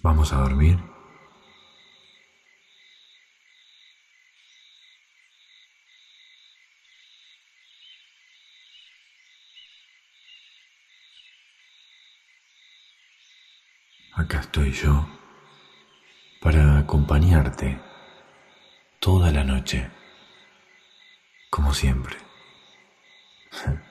¿Vamos a dormir? Acá estoy yo para acompañarte toda la noche, como siempre.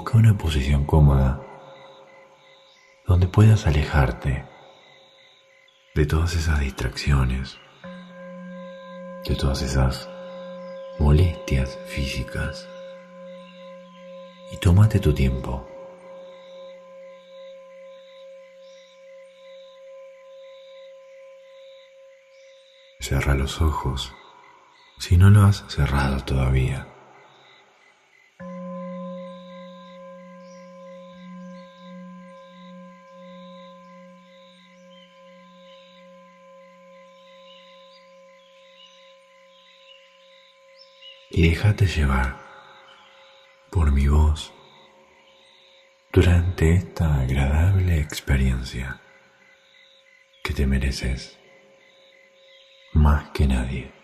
Busca una posición cómoda donde puedas alejarte de todas esas distracciones, de todas esas molestias físicas y tómate tu tiempo. Cierra los ojos si no lo has cerrado todavía. Y déjate llevar por mi voz durante esta agradable experiencia que te mereces más que nadie.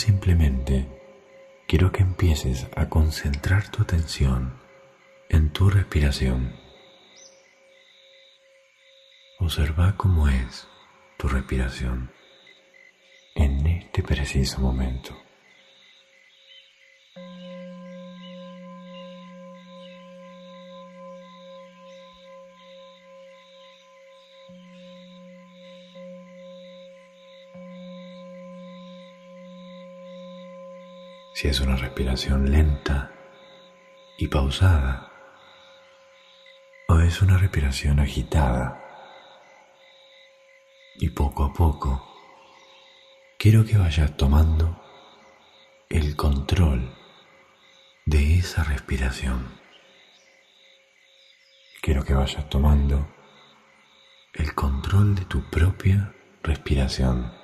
Simplemente quiero que empieces a concentrar tu atención en tu respiración. Observa cómo es tu respiración en este preciso momento. Si es una respiración lenta y pausada o es una respiración agitada. Y poco a poco quiero que vayas tomando el control de esa respiración. Quiero que vayas tomando el control de tu propia respiración.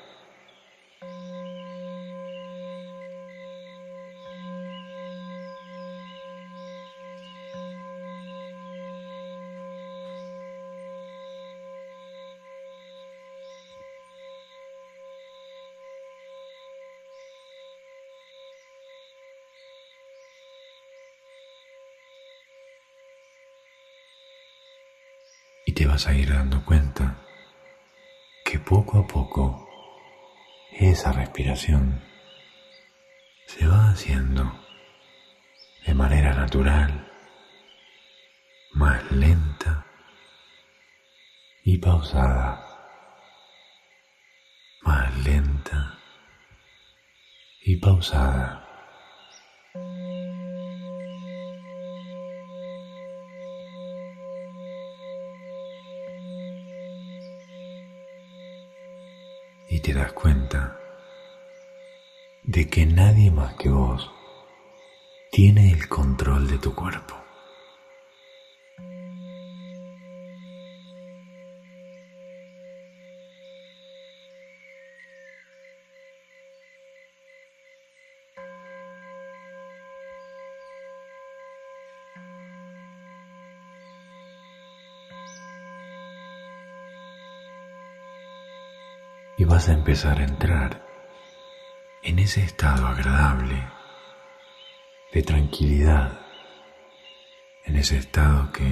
Vas a ir dando cuenta que poco a poco esa respiración se va haciendo de manera natural, más lenta y pausada, más lenta y pausada. Te das cuenta de que nadie más que vos tiene el control de tu cuerpo. Vas a empezar a entrar en ese estado agradable de tranquilidad, en ese estado que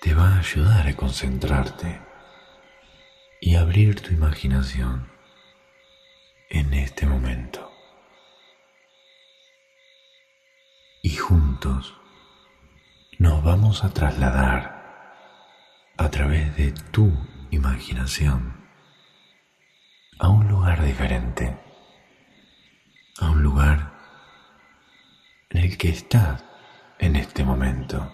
te va a ayudar a concentrarte y abrir tu imaginación en este momento. Y juntos nos vamos a trasladar a través de tu imaginación a un lugar diferente, a un lugar en el que estás en este momento.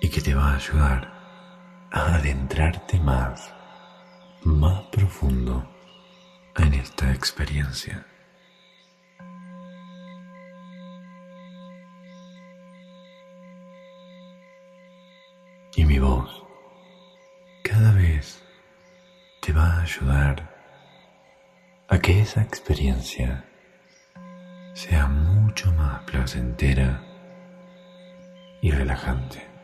Y que te va a ayudar a adentrarte más, más profundo en esta experiencia. Y mi voz cada vez te va a ayudar a que esa experiencia sea mucho más placentera y relajante.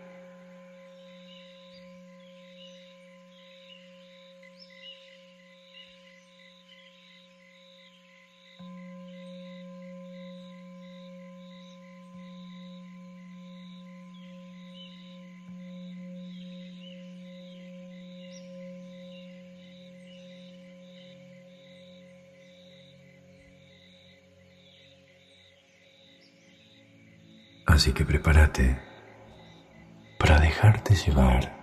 Así que prepárate para dejarte llevar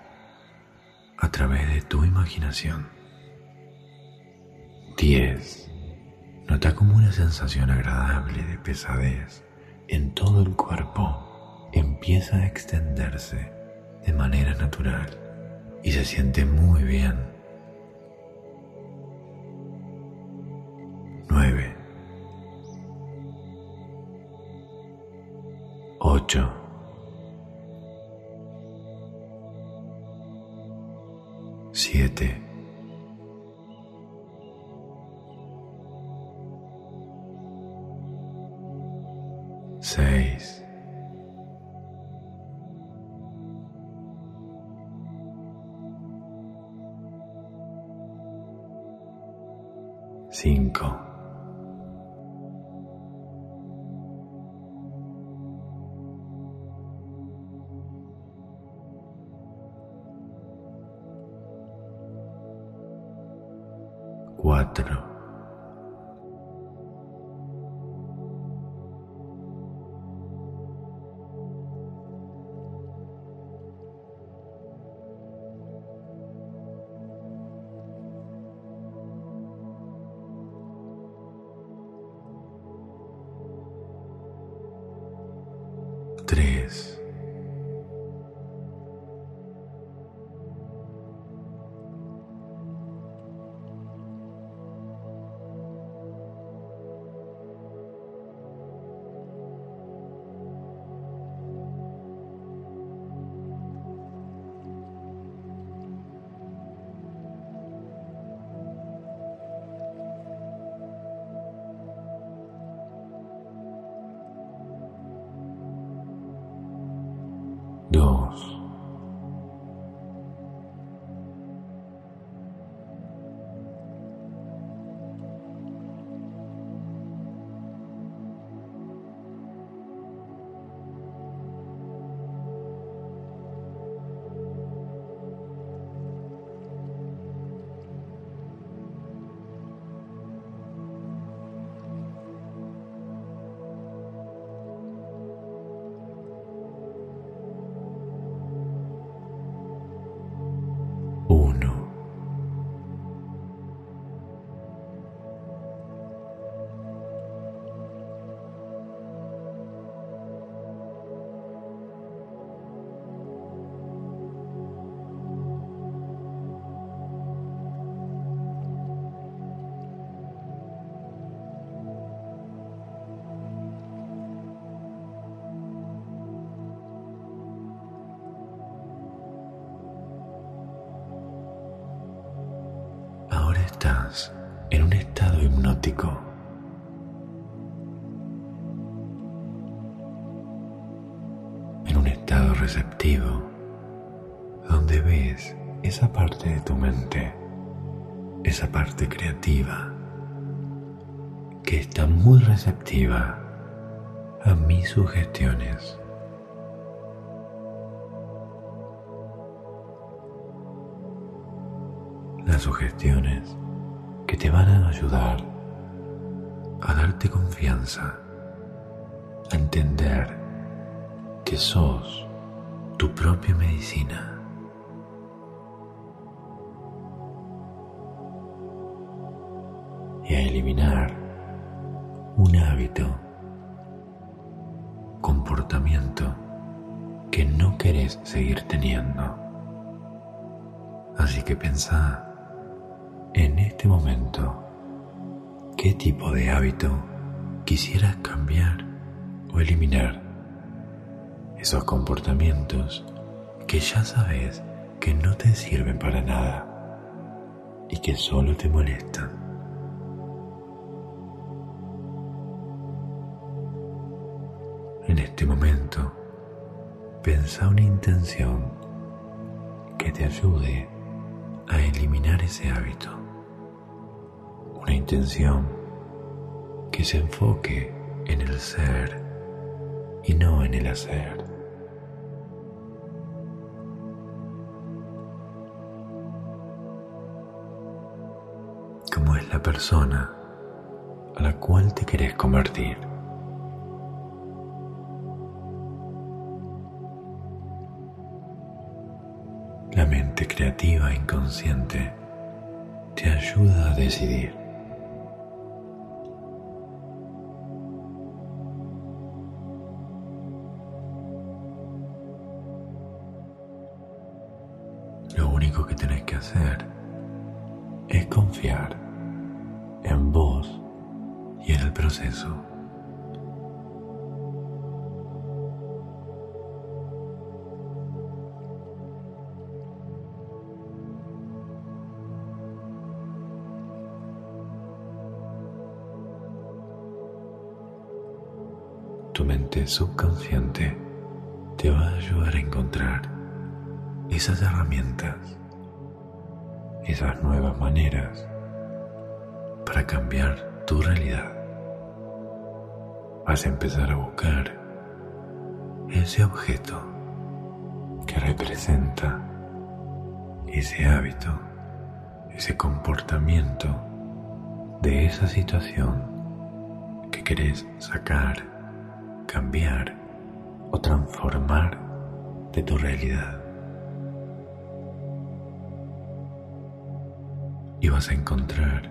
a través de tu imaginación. 10. Nota como una sensación agradable de pesadez en todo el cuerpo empieza a extenderse de manera natural y se siente muy bien. 8 7 6 5 dos. Esa parte de tu mente, esa parte creativa que está muy receptiva a mis sugestiones. las sugestiones que te van a ayudar a darte confianza, a entender que sos tu propia medicina. Y a eliminar un hábito, comportamiento que no querés seguir teniendo. Así que pensá en este momento qué tipo de hábito quisieras cambiar o eliminar. Esos comportamientos que ya sabes que no te sirven para nada y que solo te molestan. En este momento, pensa una intención que te ayude a eliminar ese hábito. Una intención que se enfoque en el ser y no en el hacer. ¿Cómo es la persona a la cual te querés convertir? Creativa inconsciente te ayuda a decidir. Esas herramientas, esas nuevas maneras para cambiar tu realidad. Vas a empezar a buscar ese objeto que representa ese hábito, ese comportamiento de esa situación que querés sacar cambiar o transformar de tu realidad. Y vas a encontrar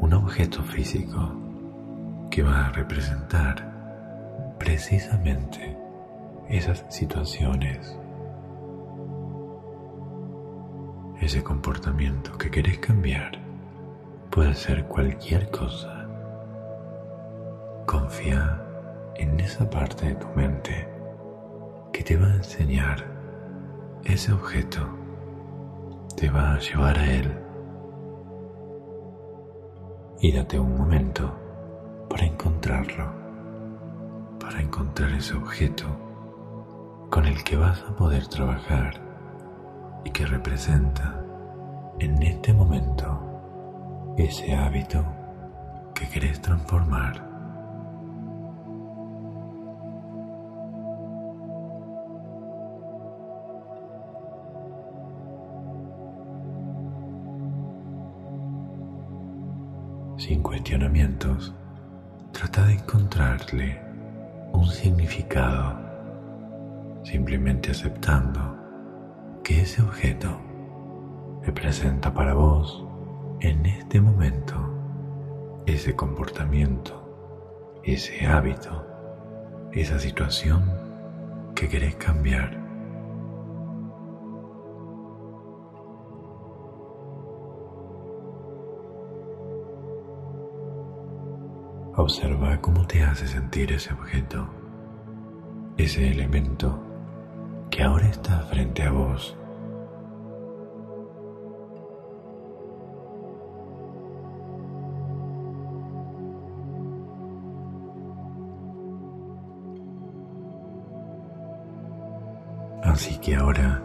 un objeto físico que va a representar precisamente esas situaciones, ese comportamiento que querés cambiar. Puede ser cualquier cosa. Confía en esa parte de tu mente que te va a enseñar ese objeto, te va a llevar a él. Y date un momento para encontrarlo, para encontrar ese objeto con el que vas a poder trabajar y que representa en este momento ese hábito que querés transformar. Sin cuestionamientos, trata de encontrarle un significado, simplemente aceptando que ese objeto representa para vos en este momento ese comportamiento, ese hábito, esa situación que querés cambiar. Observa cómo te hace sentir ese objeto, ese elemento que ahora está frente a vos. Así que ahora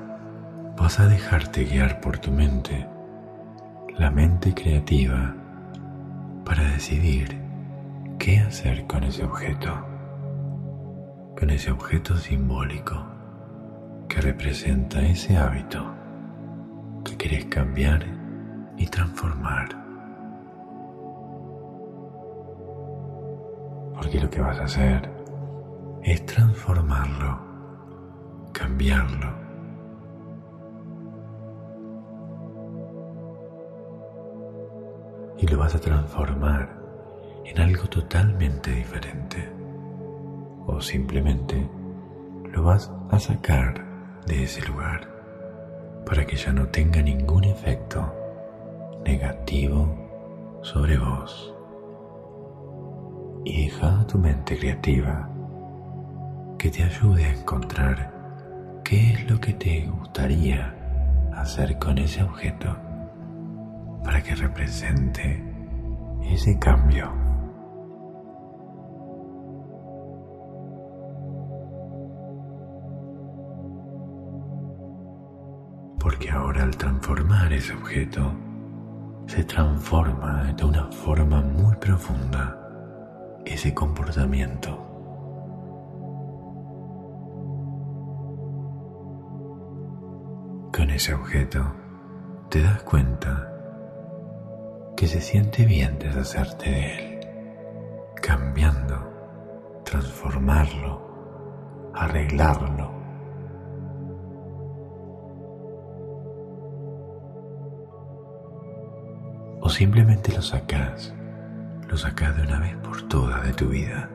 vas a dejarte guiar por tu mente, la mente creativa, para decidir qué hacer con ese objeto, con ese objeto simbólico que representa ese hábito que quieres cambiar y transformar. Porque lo que vas a hacer es transformarlo, cambiarlo. Y lo vas a transformar en algo totalmente diferente. O simplemente lo vas a sacar de ese lugar para que ya no tenga ningún efecto negativo sobre vos. Y deja a tu mente creativa que te ayude a encontrar qué es lo que te gustaría hacer con ese objeto para que represente ese cambio. Al transformar ese objeto, se transforma de una forma muy profunda ese comportamiento. Con ese objeto te das cuenta que se siente bien deshacerte de él, cambiando, transformarlo, arreglarlo simplemente lo sacas, lo sacas de una vez por todas de tu vida.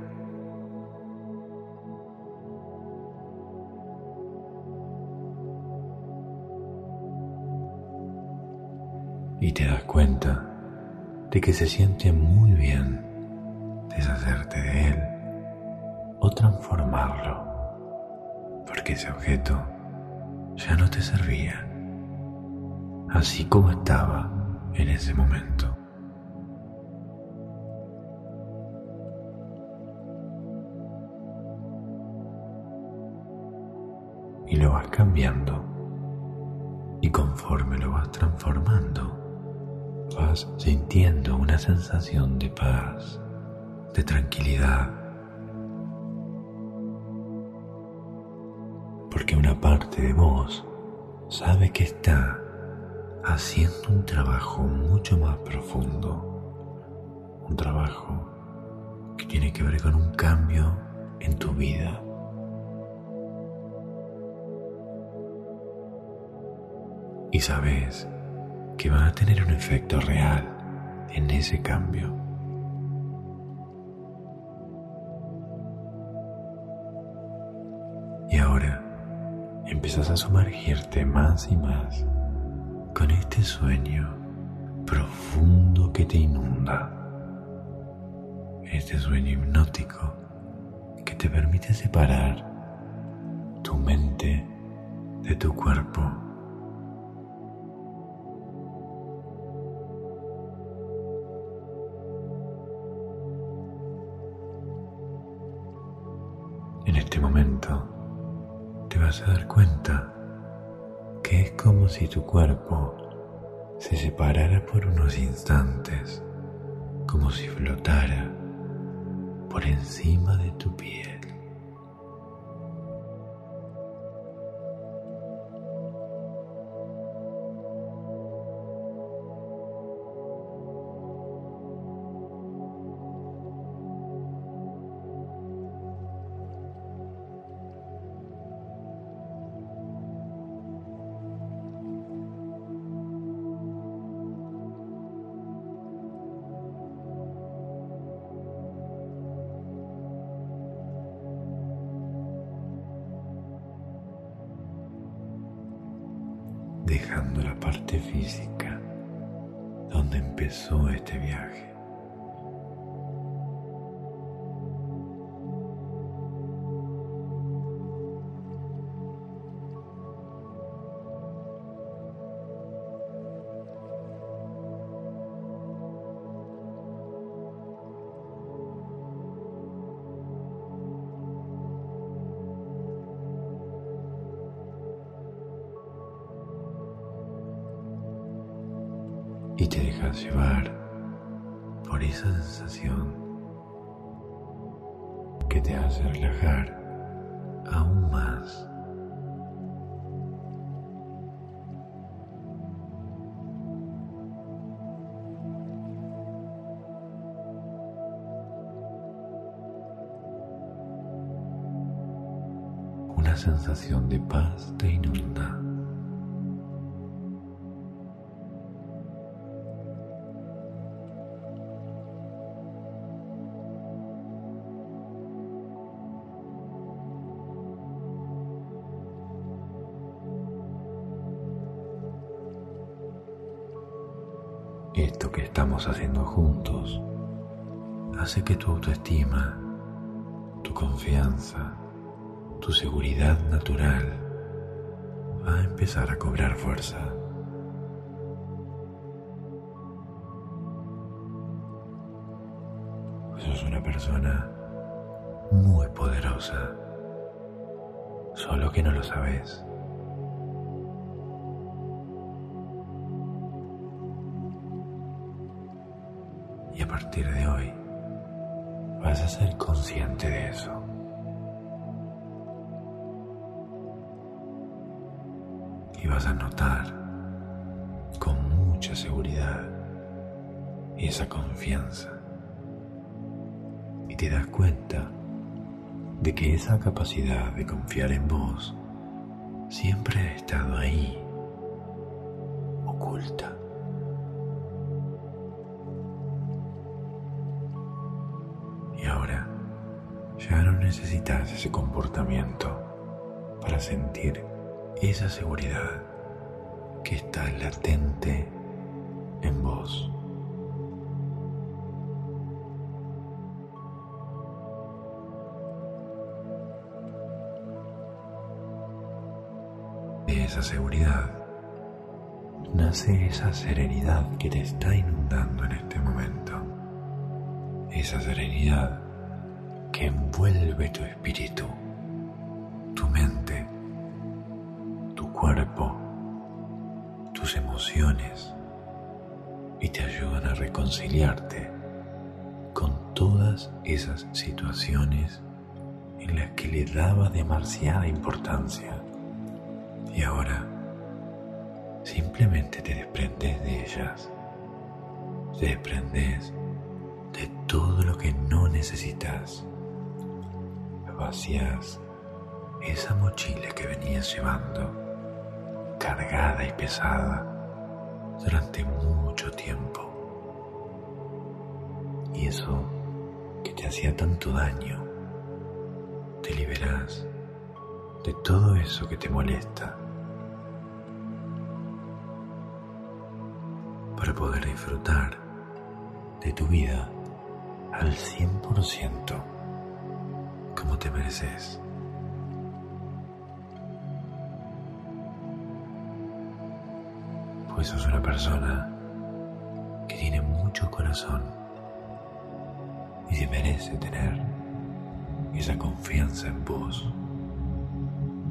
Y te das cuenta de que se siente muy bien deshacerte de él o transformarlo, porque ese objeto ya no te servía, así como estaba en ese momento. Y lo vas cambiando. Y conforme lo vas transformando, vas sintiendo una sensación de paz, de tranquilidad. Porque una parte de vos sabe que está haciendo un trabajo mucho más profundo, un trabajo que tiene que ver con un cambio en tu vida. Y sabes que va a tener un efecto real en ese cambio. Y ahora empiezas a sumergirte más y más con este sueño profundo que te inunda, este sueño hipnótico que te permite separar tu mente de tu cuerpo. En este momento te vas a dar cuenta que es como si tu cuerpo se separara por unos instantes, como si flotara por encima de tu piel. y te dejas llevar por esa sensación que te hace relajar aún más. Una sensación de paz te inunda. Estamos haciendo juntos hace que tu autoestima, tu confianza, tu seguridad natural va a empezar a cobrar fuerza. Sos una persona muy poderosa, solo que no lo sabes. Vas a ser consciente de eso. Y vas a notar con mucha seguridad esa confianza. Y te das cuenta de que esa capacidad de confiar en vos siempre ha estado ahí, oculta. Necesitas ese comportamiento para sentir esa seguridad que está latente en vos. De esa seguridad nace esa serenidad que te está inundando en este momento. Esa serenidad que envuelve tu espíritu, tu mente, tu cuerpo, tus emociones y te ayudan a reconciliarte con todas esas situaciones en las que le daba demasiada importancia. Y ahora simplemente te desprendes de ellas, te desprendes de todo lo que no necesitas vacías esa mochila que venías llevando, cargada y pesada durante mucho tiempo. Y eso que te hacía tanto daño, te liberas de todo eso que te molesta para poder disfrutar de tu vida al 100% como te mereces. Pues sos una persona que tiene mucho corazón y se merece tener esa confianza en vos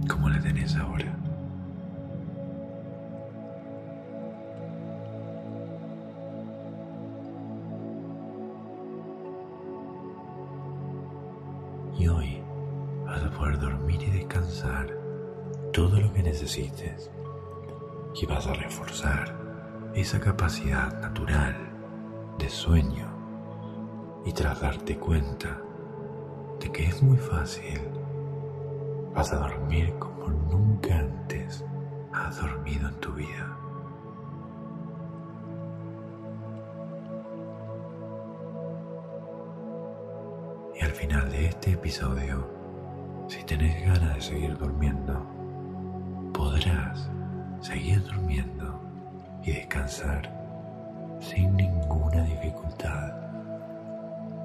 como la tenés ahora. Y vas a reforzar esa capacidad natural de sueño. Y tras darte cuenta de que es muy fácil, vas a dormir como nunca antes has dormido en tu vida. Y al final de este episodio, si tenés ganas de seguir durmiendo, durmiendo y descansar sin ninguna dificultad.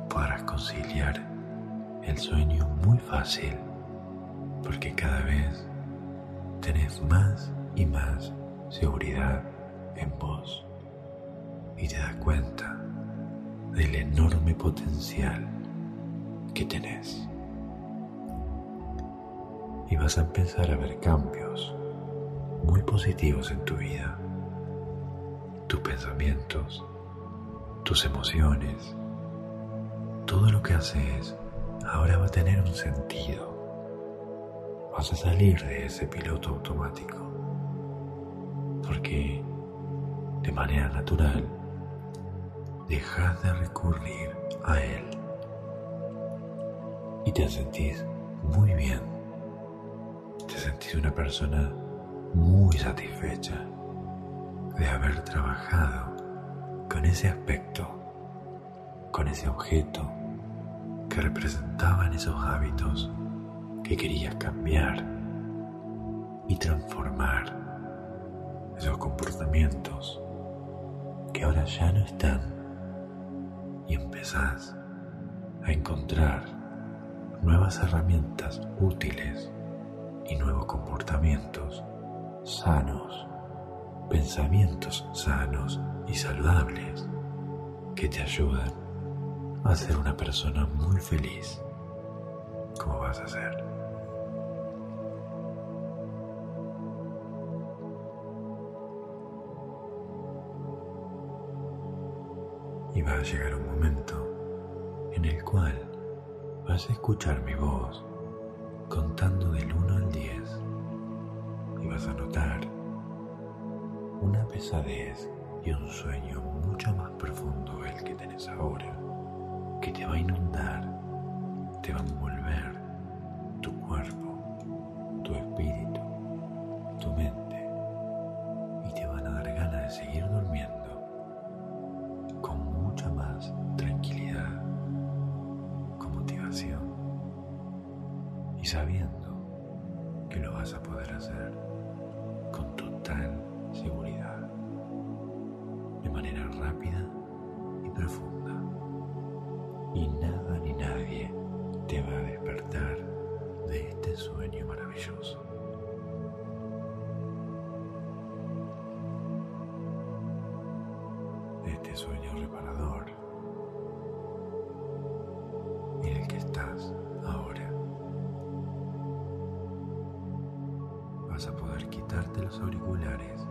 Podrás conciliar el sueño muy fácil porque cada vez tenés más y más seguridad en vos y te das cuenta del enorme potencial que tenés. Y vas a empezar a ver cambios muy positivos en tu vida. Tus pensamientos, tus emociones, todo lo que haces ahora va a tener un sentido. Vas a salir de ese piloto automático. Porque de manera natural dejas de recurrir a él y te sentís muy bien sentís una persona muy satisfecha de haber trabajado con ese aspecto, con ese objeto que representaban esos hábitos que querías cambiar y transformar esos comportamientos que ahora ya no están y empezás a encontrar nuevas herramientas útiles y nuevos comportamientos sanos, pensamientos sanos y saludables que te ayudan a ser una persona muy feliz. ¿Cómo vas a ser? Y va a llegar un momento en el cual vas a escuchar mi voz contando del 1 al 10 y vas a notar una pesadez y un sueño mucho más profundo el que tenés ahora, que te va a inundar, te va a envolver tu cuerpo, tu espíritu, este sueño reparador en el que estás ahora. Vas a poder quitarte los auriculares